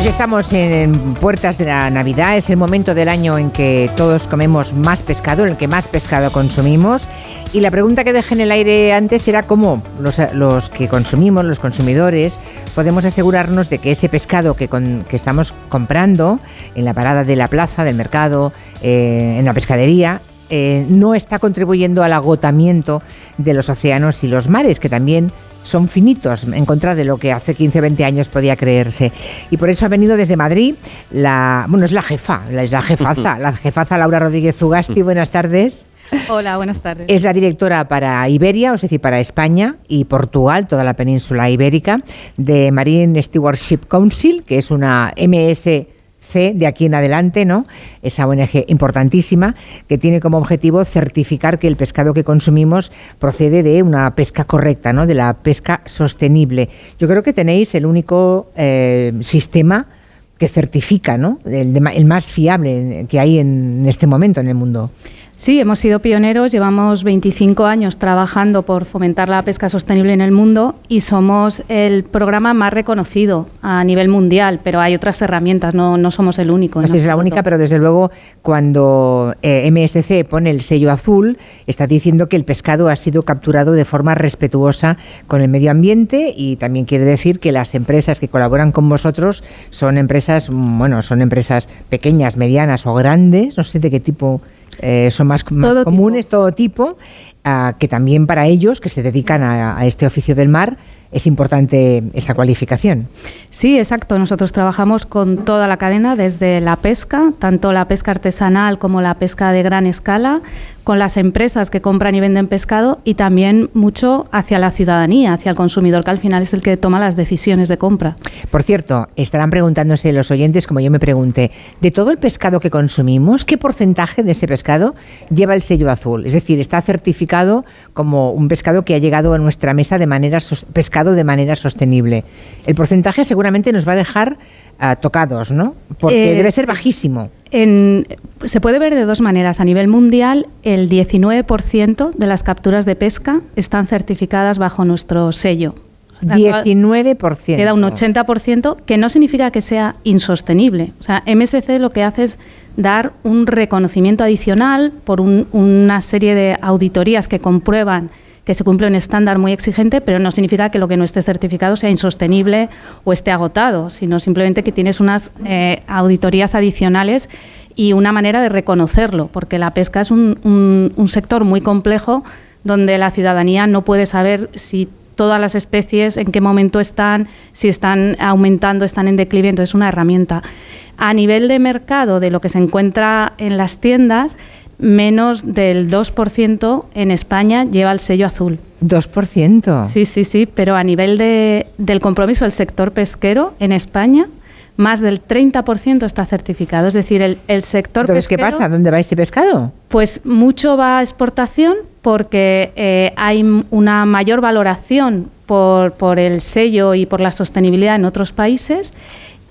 Pues estamos en puertas de la Navidad, es el momento del año en que todos comemos más pescado, en el que más pescado consumimos. Y la pregunta que dejé en el aire antes era cómo los, que consumimos, los consumidores, podemos asegurarnos de que ese pescado que, estamos comprando en la parada de la plaza, del mercado, eh, en la pescadería, eh, no está contribuyendo al agotamiento de los océanos y los mares, que también son finitos en contra de lo que hace 15 o 20 años podía creerse. Y por eso ha venido desde Madrid la, bueno, es la jefa, es la jefaza, la jefaza Laura Rodríguez Zugasti. Buenas tardes. Hola, buenas tardes. Es la directora para Iberia, es decir, para España y Portugal, toda la península ibérica, de Marine Stewardship Council, que es una MS de aquí en adelante, ¿no? Esa ONG importantísima que tiene como objetivo certificar que el pescado que consumimos procede de una pesca correcta, ¿no? De la pesca sostenible. Yo creo que tenéis el único eh, sistema que certifica, ¿no? el más fiable que hay en este momento en el mundo. Sí, hemos sido pioneros, llevamos 25 años trabajando por fomentar la pesca sostenible en el mundo y somos el programa más reconocido a nivel mundial, pero hay otras herramientas, no, no somos el único. es la única, pero desde luego cuando eh, MSC pone el sello azul, está diciendo que el pescado ha sido capturado de forma respetuosa con el medio ambiente y también quiere decir que las empresas que colaboran con vosotros son empresas, bueno, son empresas pequeñas, medianas o grandes, no sé de qué tipo eh, son más, comunes, todo tipo, ah, que también para ellos, que se dedican a, este oficio del mar, es importante esa cualificación. Sí, exacto. Nosotros trabajamos con toda la cadena, desde la pesca, tanto la pesca artesanal como la pesca de gran escala, con las empresas que compran y venden pescado y también mucho hacia la ciudadanía, hacia el consumidor, que al final es el que toma las decisiones de compra. Por cierto, estarán preguntándose los oyentes, como yo me pregunté, de todo el pescado que consumimos, ¿qué porcentaje de ese pescado lleva el sello azul? Es decir, está certificado como un pescado que ha llegado a nuestra mesa de manera pescado de manera sostenible. El porcentaje seguramente nos va a dejar ah, tocados, ¿no? Porque eh, debe ser bajísimo se puede ver de dos maneras. A nivel mundial, el 19% de las capturas de pesca están certificadas bajo nuestro sello. 19%. Queda un 80%, que no significa que sea insostenible. O sea, MSC lo que hace es dar un reconocimiento adicional por una serie de auditorías que comprueban que se cumple un estándar muy exigente, pero no significa que lo que no esté certificado sea insostenible o esté agotado, sino simplemente que tienes unas eh, auditorías adicionales y una manera de reconocerlo, porque la pesca es un, un sector muy complejo donde la ciudadanía no puede saber si todas las especies, en qué momento están, si están aumentando, están en declive, entonces es una herramienta. A nivel de mercado, de lo que se encuentra en las tiendas, menos del 2% en España lleva el sello azul. ¿2%? Sí, sí, sí, pero a nivel de, del compromiso del sector pesquero en España, más del 30% está certificado. Es decir, el, el sector Entonces, ¿qué pasa? ¿Dónde va ese pescado? Pues mucho va a exportación porque eh, hay una mayor valoración por, por el sello y por la sostenibilidad en otros países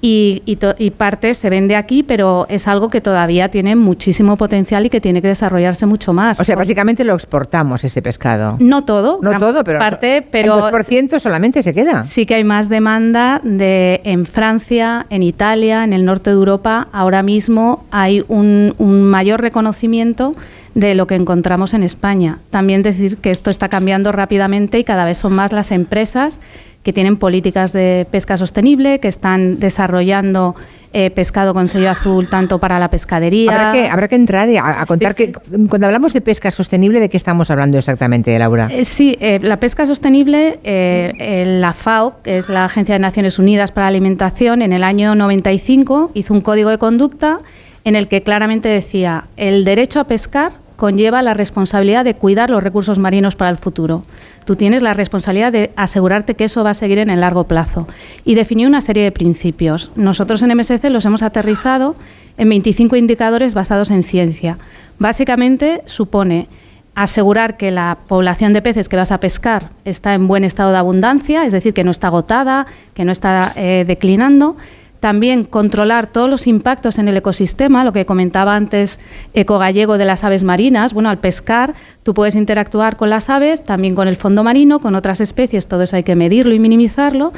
y, y, parte se vende aquí, pero es algo que todavía tiene muchísimo potencial y que tiene que desarrollarse mucho más. O sea, básicamente lo exportamos ese pescado. No todo, no todo, pero parte, pero el 2% solamente se queda. Sí que hay más demanda de en Francia, en Italia, en el norte de Europa. Ahora mismo hay un, un mayor reconocimiento de lo que encontramos en España. También decir que esto está cambiando rápidamente y cada vez son más las empresas que tienen políticas de pesca sostenible, que están desarrollando eh, pescado con sello azul tanto para la pescadería. Habrá que, habrá que entrar a, contar que cuando hablamos de pesca sostenible, ¿de qué estamos hablando exactamente, Laura? Eh, sí, eh, la pesca sostenible, la FAO, que es la Agencia de Naciones Unidas para la Alimentación, en el año 95 hizo un código de conducta en el que claramente decía el derecho a pescar conlleva la responsabilidad de cuidar los recursos marinos para el futuro. Tú tienes la responsabilidad de asegurarte que eso va a seguir en el largo plazo. Y definió una serie de principios. Nosotros en MSC los hemos aterrizado en 25 indicadores basados en ciencia. Básicamente supone asegurar que la población de peces que vas a pescar está en buen estado de abundancia, es decir, que no está agotada, que no está eh, declinando, también controlar todos los impactos en el ecosistema, lo que comentaba antes Eco Gallego de las aves marinas. Bueno, al pescar tú puedes interactuar con las aves, también con el fondo marino, con otras especies, todo eso hay que medirlo y minimizarlo.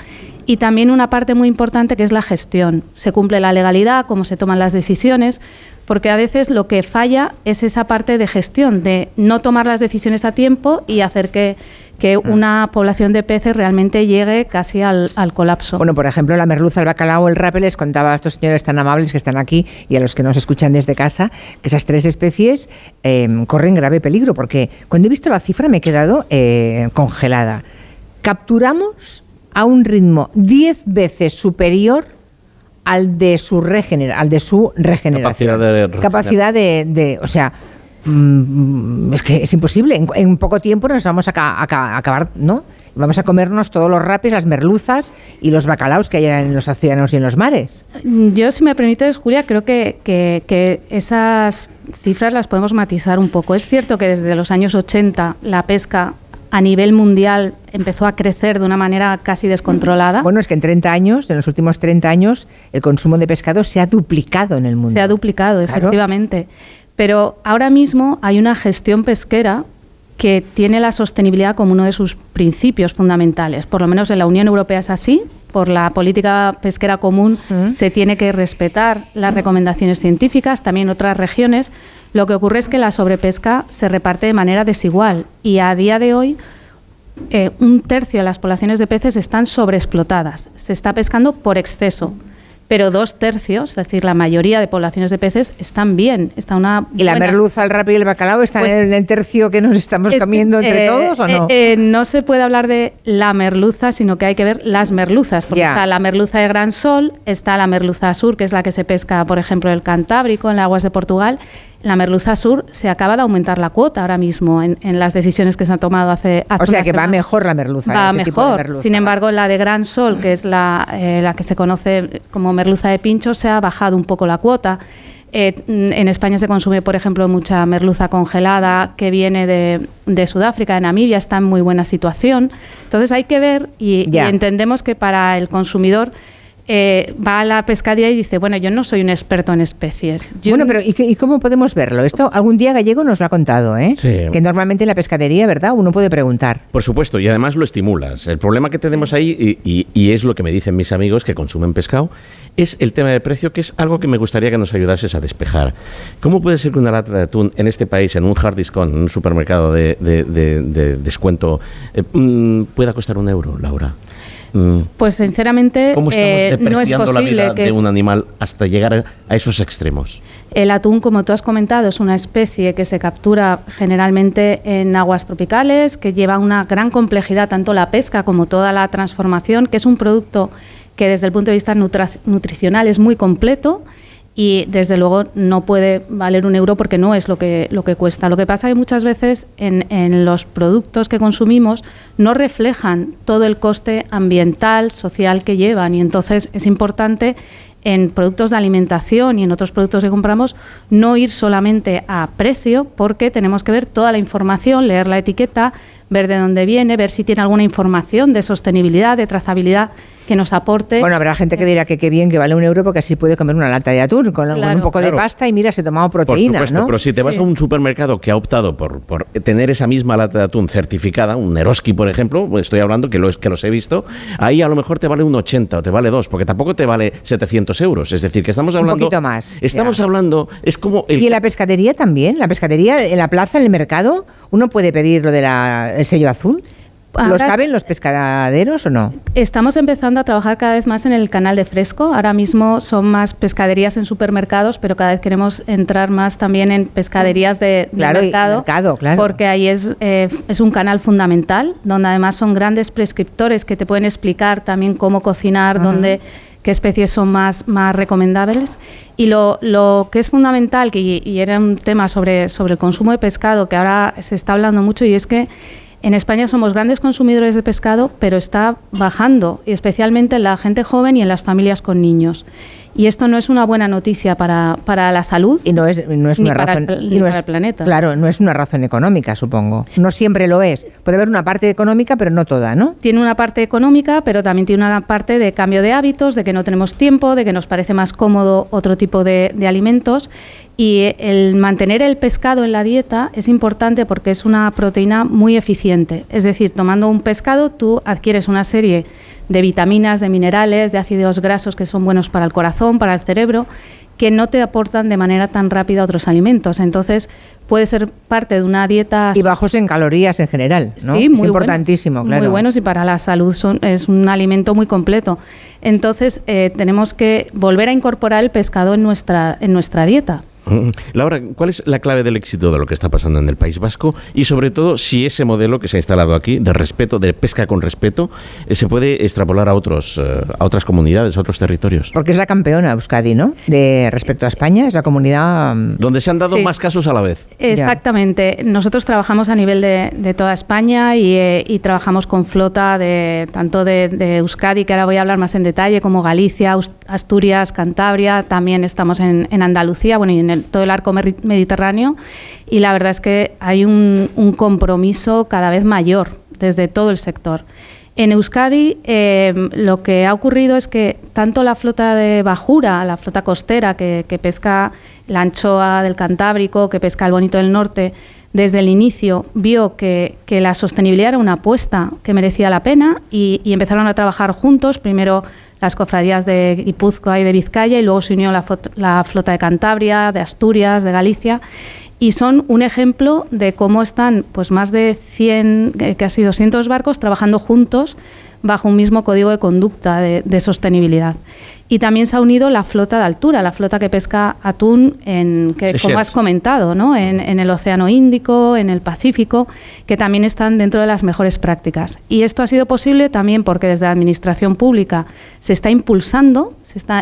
y también una parte muy importante que es la gestión. Se cumple la legalidad, cómo se toman las decisiones, porque a veces lo que falla es esa parte de gestión, de no tomar las decisiones a tiempo y hacer que, que mm. una población de peces realmente llegue casi al, colapso. Bueno, por ejemplo, la merluza, el bacalao, el rape, les contaba a estos señores tan amables que están aquí y a los que nos escuchan desde casa, que esas tres especies em, corren grave peligro, porque cuando he visto la cifra me he quedado eh, congelada. Capturamos a un ritmo 10 veces superior al de su regener al de su regeneración. Capacidad de, Capacidad de, o sea, mm, es que es imposible. En, poco tiempo nos vamos a, acabar, ¿no? Vamos a comernos todos los rapes, las merluzas y los bacalaos que hay en los océanos y en los mares. Yo, si me permites, Julia, creo que, que esas cifras las podemos matizar un poco. Es cierto que desde los años 80 la pesca a nivel mundial empezó a crecer de una manera casi descontrolada. Bueno, es que en 30 años, en los últimos 30 años, el consumo de pescado se ha duplicado en el mundo. Se ha duplicado, efectivamente. Pero ahora mismo hay una gestión pesquera que tiene la sostenibilidad como uno de sus principios fundamentales. Por lo menos en la Unión Europea es así. Por la política pesquera común mm. se tiene que respetar las recomendaciones científicas, también en otras regiones. Lo que ocurre es que la sobrepesca se reparte de manera desigual y a día de hoy eh, un tercio de las poblaciones de peces están sobreexplotadas. Se está pescando por exceso pero dos tercios, es decir, la mayoría de poblaciones de peces están bien. Está una ¿Y la merluza, el rápido y el bacalao están pues en el tercio que nos estamos comiendo entre eh, todos o no? Eh, no se puede hablar de la merluza, sino que hay que ver las merluzas, porque está la merluza de Gran Sol, está la merluza sur, que es la que se pesca, por ejemplo, en el Cantábrico, en las aguas de Portugal, la merluza sur se acaba de aumentar la cuota ahora mismo en, las decisiones que se han tomado hace, hace O sea que va mejor la merluza. Va mejor. Sin embargo, la de Gran Sol, que es la, eh, la que se conoce como merluza de pincho, se ha bajado un poco la cuota. Eh, en España se consume, por ejemplo, mucha merluza congelada que viene de, de, Sudáfrica, de Namibia, está en muy buena situación. Entonces hay que ver y entendemos que para el consumidor eh, va a la pescadería y dice, bueno, yo no soy un experto en especies. bueno, pero ¿y, cómo podemos verlo? Esto algún día Gallego nos lo ha contado, ¿eh? Que normalmente en la pescadería, ¿verdad? Uno puede preguntar. Por supuesto, y además lo estimulas. El problema que tenemos ahí, y, es lo que me dicen mis amigos que consumen pescado, es el tema del precio, que es algo que me gustaría que nos ayudases a despejar. ¿Cómo puede ser que una lata de atún en este país, en un hard discount, en un supermercado de, descuento, eh, mm, pueda costar un euro, Laura? Mm. Pues sinceramente eh, no es posible que de un animal hasta llegar a esos extremos. El atún, como tú has comentado, es una especie que se captura generalmente en aguas tropicales, que lleva una gran complejidad tanto la pesca como toda la transformación, que es un producto que desde el punto de vista nutricional es muy completo y desde luego no puede valer un euro porque no es lo que, lo que cuesta. Lo que pasa es que muchas veces en, en los productos que consumimos no reflejan todo el coste ambiental, social que llevan y entonces es importante en productos de alimentación y en otros productos que compramos no ir solamente a precio porque tenemos que ver toda la información, leer la etiqueta, ver de dónde viene, ver si tiene alguna información de sostenibilidad, de trazabilidad que nos aporte. Bueno, habrá gente que dirá que qué bien que vale un euro porque así puede comer una lata de atún con, un poco de pasta y mira, se tomado proteínas, Pero si te vas a un supermercado que ha optado por, por, tener esa misma lata de atún certificada, un Neroski, por ejemplo, estoy hablando que, lo, que los he visto, ahí a lo mejor te vale un 80 o te vale 2, porque tampoco te vale 700 euros. Es decir, que estamos hablando... Un poquito más. Estamos hablando, es como... Y en la pescadería también, la pescadería, en la plaza, en el mercado, uno puede pedir lo del sello azul. ¿Lo saben los pescaderos o no? Estamos empezando a trabajar cada vez más en el canal de fresco. Ahora mismo son más pescaderías en supermercados, pero cada vez queremos entrar más también en pescaderías de, mercado, porque ahí es, eh, es un canal fundamental, donde además son grandes prescriptores que te pueden explicar también cómo cocinar, dónde qué especies son más, más recomendables. Y lo, lo que es fundamental, que, y era un tema sobre, sobre el consumo de pescado, que ahora se está hablando mucho, y es que en España somos grandes consumidores de pescado, pero está bajando, y especialmente en la gente joven y en las familias con niños. Y esto no es una buena noticia para, para la salud y no es, no es una razón, el, y no es, el planeta. Claro, no es una razón económica, supongo. No siempre lo es. Puede haber una parte económica, pero no toda, ¿no? Tiene una parte económica, pero también tiene una parte de cambio de hábitos, de que no tenemos tiempo, de que nos parece más cómodo otro tipo de, de alimentos. Y el mantener el pescado en la dieta es importante porque es una proteína muy eficiente. Es decir, tomando un pescado tú adquieres una serie de vitaminas, de minerales, de ácidos grasos que son buenos para el corazón, para el cerebro, que no te aportan de manera tan rápida otros alimentos. Entonces, puede ser parte de una dieta... Y bajos en calorías en general, ¿no? Sí, muy importantísimo, claro. Muy buenos y para la salud son, es un alimento muy completo. Entonces, eh, tenemos que volver a incorporar el pescado en nuestra, en nuestra dieta. Laura, ¿cuál es la clave del éxito de lo que está pasando en el País Vasco? Y sobre todo, si ese modelo que se ha instalado aquí, de respeto, de pesca con respeto, eh, se puede extrapolar a, otros, eh, a otras comunidades, a otros territorios. Porque es la campeona Euskadi, ¿no? De respecto a España, es la comunidad... Mm, Donde se han dado más casos a la vez. Exactamente. Nosotros trabajamos a nivel de, toda España eh, y, trabajamos con flota de tanto de, de, Euskadi, que ahora voy a hablar más en detalle, como Galicia, Asturias, Cantabria, también estamos en, en Andalucía, bueno, y en todo el arco mediterráneo y la verdad es que hay un, compromiso cada vez mayor desde todo el sector. En Euskadi em, lo que ha ocurrido es que tanto la flota de bajura, la flota costera que, pesca la anchoa del Cantábrico, que pesca el bonito del norte, desde el inicio vio que, la sostenibilidad era una apuesta que merecía la pena y empezaron a trabajar juntos, primero las cofradías de Guipúzcoa y de Vizcaya y luego se unió la, flota de Cantabria, de Asturias, de Galicia y son un ejemplo de cómo están pues más de 100, casi 200 barcos trabajando juntos bajo un mismo código de conducta de, sostenibilidad. Y también se ha unido la flota de altura, la flota que pesca atún, en, que, como has comentado, ¿no? En, en, el Océano Índico, en el Pacífico, que también están dentro de las mejores prácticas. Y esto ha sido posible también porque desde la Administración Pública se está impulsando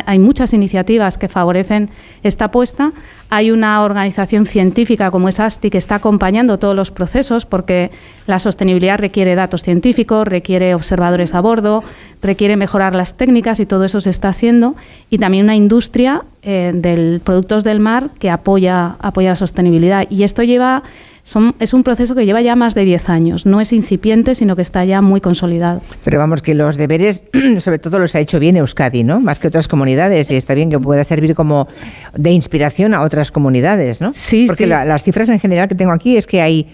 hay muchas iniciativas que favorecen esta apuesta. Hay una organización científica como es ASTI que está acompañando todos los procesos porque la sostenibilidad requiere datos científicos, requiere observadores a bordo, requiere mejorar las técnicas y todo eso se está haciendo. Y también una industria eh, de productos del mar que apoya, apoya la sostenibilidad. Y esto lleva es un proceso que lleva ya más de 10 años, no es incipiente, sino que está ya muy consolidado. Pero vamos, que los deberes, sobre todo los ha hecho bien Euskadi, ¿no? Más que otras comunidades, y está bien que pueda servir como de inspiración a otras comunidades, ¿no? Sí, Porque las cifras en general que tengo aquí es que hay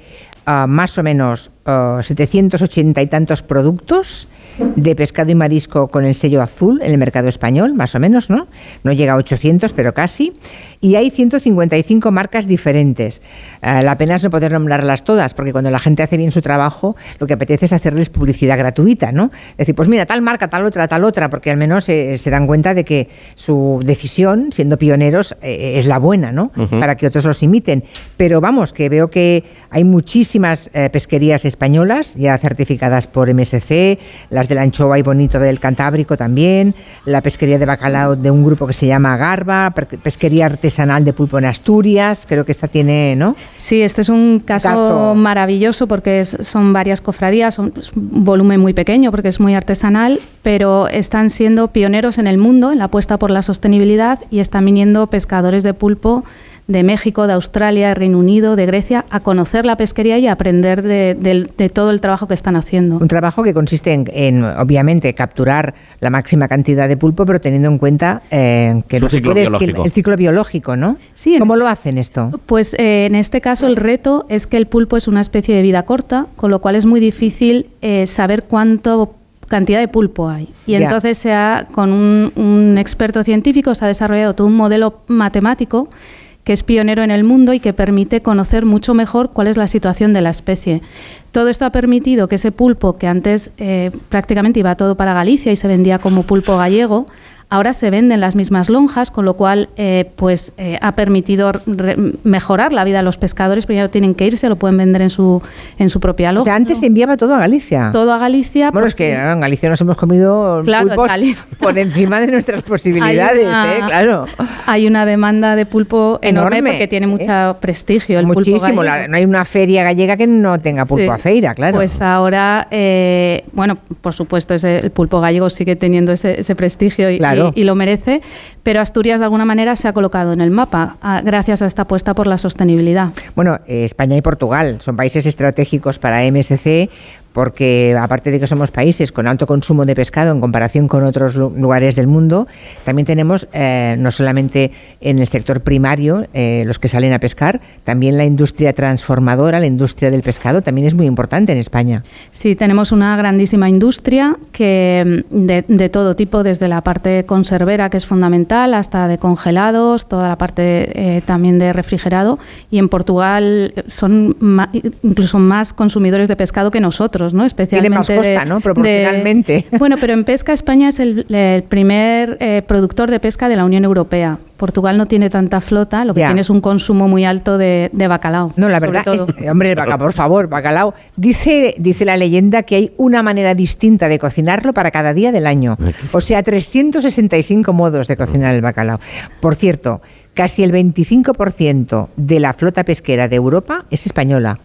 ah, más o menos 780 y tantos productos de pescado y marisco con el sello azul en el mercado español, más o menos, ¿no? No llega a 800, pero casi. Y hay 155 marcas diferentes. Eh, la pena es no poder nombrarlas todas, porque cuando la gente hace bien su trabajo, lo que apetece es hacerles publicidad gratuita, ¿no? Decir, pues mira, tal marca, tal otra, tal otra, porque al menos eh, se dan cuenta de que su decisión, siendo pioneros, eh, es la buena, ¿no? Para que otros los imiten. Pero vamos, que veo que hay muchísimas pesquerías españolas ya certificadas por MSC, las de la anchoa y bonito del Cantábrico también, la pesquería de bacalao de un grupo que se llama Garba, pesquería artesanal de pulpo en Asturias, creo que esta tiene, ¿no? Sí, este es un caso, maravilloso porque son varias cofradías, son, es un volumen muy pequeño porque es muy artesanal, pero están siendo pioneros en el mundo en la apuesta por la sostenibilidad y están viniendo pescadores de pulpo de México, de Australia, de Reino Unido, de Grecia, a conocer la pesquería y a aprender de, todo el trabajo que están haciendo. Un trabajo que consiste en, obviamente, capturar la máxima cantidad de pulpo, pero teniendo en cuenta eh, que, el ciclo biológico, ¿no? Sí, ¿Cómo lo hacen esto? Pues eh, en este caso el reto es que el pulpo es una especie de vida corta, con lo cual es muy difícil eh, saber cuánto cantidad de pulpo hay. Y entonces se ha, con un, un experto científico se ha desarrollado todo un modelo matemático que es pionero en el mundo y que permite conocer mucho mejor cuál es la situación de la especie. Todo esto ha permitido que ese pulpo, que antes eh, prácticamente iba todo para Galicia y se vendía como pulpo gallego, Ahora se venden las mismas lonjas, con lo cual eh, pues eh, ha permitido mejorar la vida de los pescadores, pero ya no tienen que irse, lo pueden vender en su en su propia lonja. O sea, antes se enviaba todo a Galicia. Todo a Galicia. Bueno, es que en Galicia nos hemos comido pulpos por encima de nuestras posibilidades, ¿eh? claro. Hay una demanda de pulpo enorme, porque tiene mucho prestigio el Muchísimo. no hay una feria gallega que no tenga pulpo a feira, claro. Pues ahora, bueno, por supuesto, el pulpo gallego sigue teniendo ese, ese prestigio y, y, lo merece, pero Asturias de alguna manera se ha colocado en el mapa gracias a esta apuesta por la sostenibilidad. Bueno, eh, España y Portugal son países estratégicos para MSC porque aparte de que somos países con alto consumo de pescado en comparación con otros lugares del mundo, también tenemos eh, no solamente en el sector primario eh, los que salen a pescar, también la industria transformadora, la industria del pescado, también es muy importante en España. Sí, tenemos una grandísima industria que mm, de, todo tipo, desde la parte conservera, que es fundamental, hasta de congelados, toda la parte eh, también de refrigerado. Y en Portugal son incluso más consumidores de pescado que nosotros. ¿No? Especialmente Tiene más costa, ¿no? Proporcionalmente. bueno, pero en pesca España es el, primer eh, productor de pesca de la Unión Europea. Portugal no tiene tanta flota, lo que tiene es un consumo muy alto de, bacalao. No, la verdad es, hombre, por favor, bacalao. Dice, dice la leyenda que hay una manera distinta de cocinarlo para cada día del año. O sea, 365 modos de cocinar el bacalao. Por cierto, casi el 25% de la flota pesquera de Europa es española.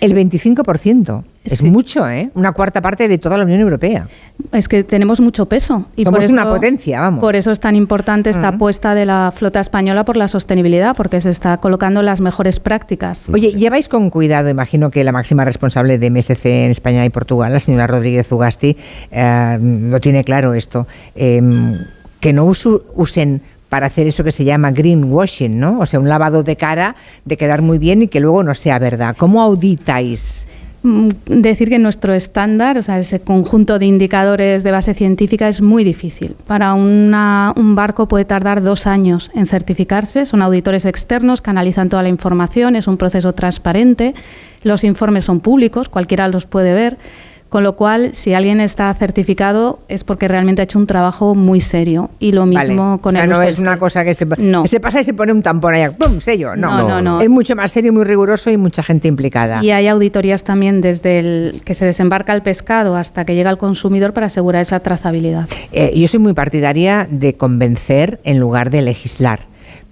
El 25%. Es mucho, ¿eh? Una cuarta parte de toda la Unión Europea. Es que tenemos mucho peso. Y Somos por una potencia, vamos. Por eso es tan importante esta apuesta de la flota española por la sostenibilidad, porque se está colocando las mejores prácticas. Oye, lleváis con cuidado, imagino que la máxima responsable de MSC en España y Portugal, la señora Rodríguez Ugasti, eh, lo tiene claro esto, em, que no usen para hacer eso que se llama greenwashing, ¿no? O sea, un lavado de cara de quedar muy bien y que luego no sea verdad. ¿Cómo auditáis? Mm, decir que nuestro estándar, o sea, ese conjunto de indicadores de base científica es muy difícil. Para un barco puede tardar dos años en certificarse. Son auditores externos que analizan toda la información, es un proceso transparente. Los informes son públicos, cualquiera los puede ver. Con lo cual, si alguien está certificado es porque realmente ha hecho un trabajo muy serio. Y lo mismo con o sea, el no es una cosa que se, pasa y se pone un tampón ahí, ¡pum! sello. No. No, no, Es mucho más serio, muy riguroso y mucha gente implicada. Y hay auditorías también desde el que se desembarca el pescado hasta que llega al consumidor para asegurar esa trazabilidad. Eh, yo soy muy partidaria de convencer en lugar de legislar.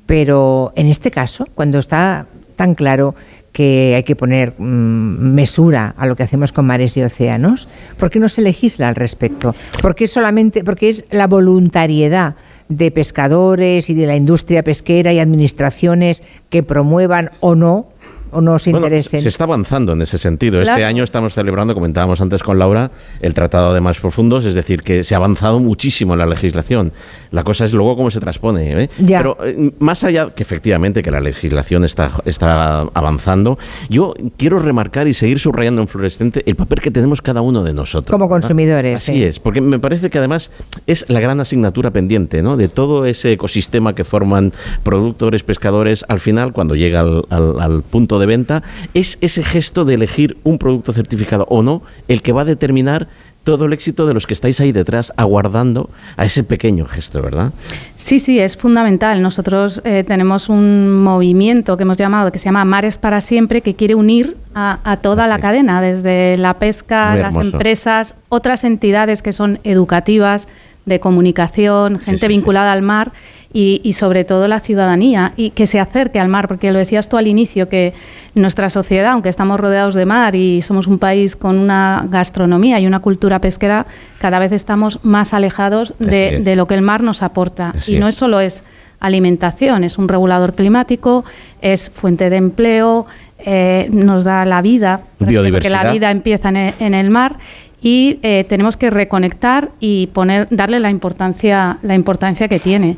Pero en este caso, cuando está tan claro que hay que poner mm, mesura a lo que hacemos con mares y océanos? ¿Por qué no se legisla al respecto? ¿Por qué solamente, porque es la voluntariedad de pescadores y de la industria pesquera y administraciones que promuevan o no o no se interesen. Se está avanzando en ese sentido. Este año estamos celebrando, comentábamos antes con Laura, el Tratado de Más Profundos, es decir, que se ha avanzado muchísimo en la legislación. La cosa es luego cómo se transpone. ¿eh? Pero eh, más allá que efectivamente que la legislación está, está avanzando, yo quiero remarcar y seguir subrayando en fluorescente el papel que tenemos cada uno de nosotros. Como consumidores. Así es, porque me parece que además es la gran asignatura pendiente ¿no? de todo ese ecosistema que forman productores, pescadores, al final, cuando llega al, al punto de venta, es ese gesto de elegir un producto certificado o no el que va a determinar todo el éxito de los que estáis ahí detrás aguardando a ese pequeño gesto, ¿verdad? Sí, sí, es fundamental. Nosotros eh, tenemos un movimiento que hemos llamado, que se llama Mares para Siempre, que quiere unir a, toda la cadena, desde la pesca, las empresas, otras entidades que son educativas, de comunicación, gente vinculada al mar y, sobre todo la ciudadanía y que se acerque al mar, porque lo decías tú al inicio, que nuestra sociedad, aunque estamos rodeados de mar y somos un país con una gastronomía y una cultura pesquera, cada vez estamos más alejados de, lo que el mar nos aporta. y no es. solo es alimentación, es un regulador climático, es fuente de empleo, eh, nos da la vida, porque la vida empieza en el mar y eh, tenemos que reconectar y poner, darle la importancia, la importancia que tiene.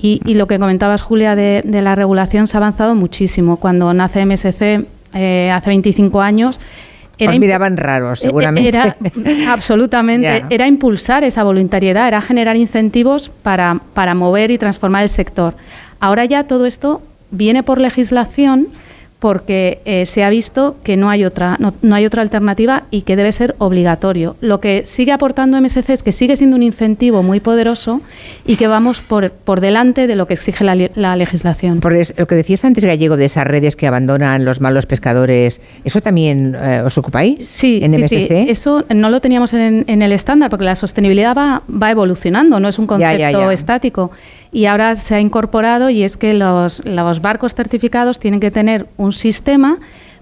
Y, lo que comentabas, Julia, de, la regulación se ha avanzado muchísimo. Cuando nace MSC eh, hace 25 años, era Os miraban raros, e-, seguramente. Era, absolutamente. Era impulsar esa voluntariedad, era generar incentivos para, para mover y transformar el sector. Ahora ya todo esto viene por legislación porque eh, se ha visto que no hay otra no, hay otra alternativa y que debe ser obligatorio. Lo que sigue aportando MSC es que sigue siendo un incentivo muy poderoso y que vamos por, por delante de lo que exige la, legislación. Por lo que decías antes, Gallego, de esas redes que abandonan los malos pescadores, ¿eso también eh, os ocupáis sí, en MSC? Sí, eso no lo teníamos en, el estándar porque la sostenibilidad va, va evolucionando, no es un concepto estático y ahora se ha incorporado y es que los, los barcos certificados tienen que tener un sistema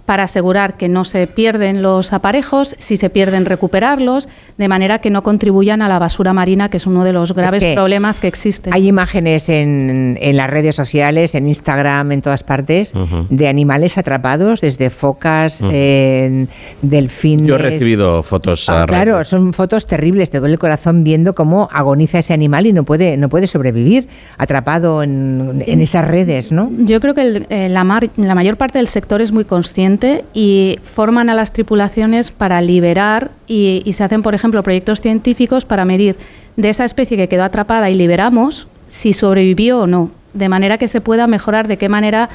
para asegurar que no se pierden los aparejos, si se pierden recuperarlos, de manera que no contribuyan a la basura marina, que es uno de los graves problemas que existen. Hay imágenes en, en, las redes sociales, en Instagram, en todas partes, de animales atrapados, desde focas, delfines. Yo he recibido fotos. Ah, claro, son fotos terribles, te duele el corazón viendo cómo agoniza ese animal y no puede, no puede sobrevivir atrapado en, en esas redes, ¿no? Yo creo que eh, la, la mayor parte del sector es muy consciente y forman a las tripulaciones para liberar y, y se hacen, por ejemplo, proyectos científicos para medir de esa especie que quedó atrapada y liberamos si sobrevivió o no, de manera que se pueda mejorar de qué manera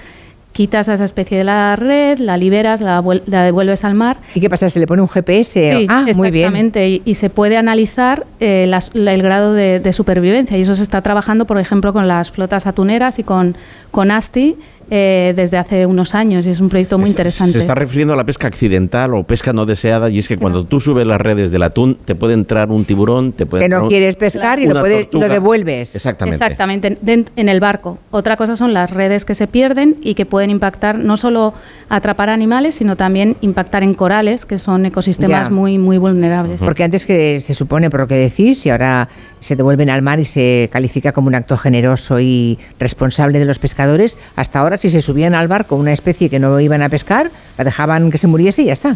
quitas a esa especie de la red, la liberas, la, devuelves al mar. ¿Y qué pasa? ¿Se le pone un GPS? Sí, ah, muy bien. Y, y, se puede analizar eh, el grado de, supervivencia. Y eso se está trabajando, por ejemplo, con las flotas atuneras y con, con ASTI eh, desde hace unos años y es un proyecto muy interesante. Se está refiriendo a la pesca accidental o pesca no deseada y es que cuando tú subes las redes del atún te puede entrar un tiburón, te puede que no quieres pescar y lo, lo, devuelves. Exactamente. Exactamente, en el barco. Otra cosa son las redes que se pierden y que pueden impactar no solo atrapar animales, sino también impactar en corales, que son ecosistemas muy muy vulnerables. Porque antes que se supone por lo que decís y ahora se devuelven al mar y se califica como un acto generoso y responsable de los pescadores, hasta ahora si se subían al barco una especie que no iban a pescar, la dejaban que se muriese y ya está.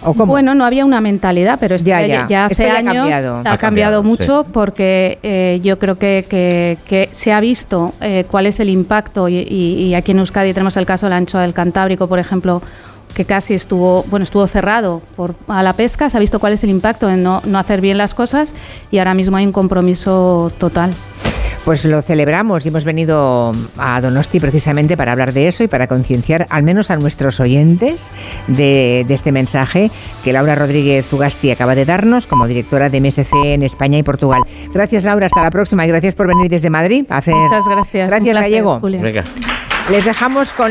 Bueno, no había una mentalidad, pero ya, ya, hace años ha cambiado, mucho porque eh, yo creo que, se ha visto eh, cuál es el impacto y, aquí en Euskadi tenemos el caso de la anchoa del Cantábrico, por ejemplo, que casi estuvo, bueno, estuvo cerrado por, a la pesca, se ha visto cuál es el impacto en no, no hacer bien las cosas y ahora mismo hay un compromiso total. Pues lo celebramos y hemos venido a Donosti precisamente para hablar de eso y para concienciar al menos a nuestros oyentes de, este mensaje que Laura Rodríguez Ugasti acaba de darnos como directora de MSC en España y Portugal. Gracias Laura, hasta la próxima y gracias por venir desde Madrid. Muchas gracias. Gracias Gallego. Les dejamos con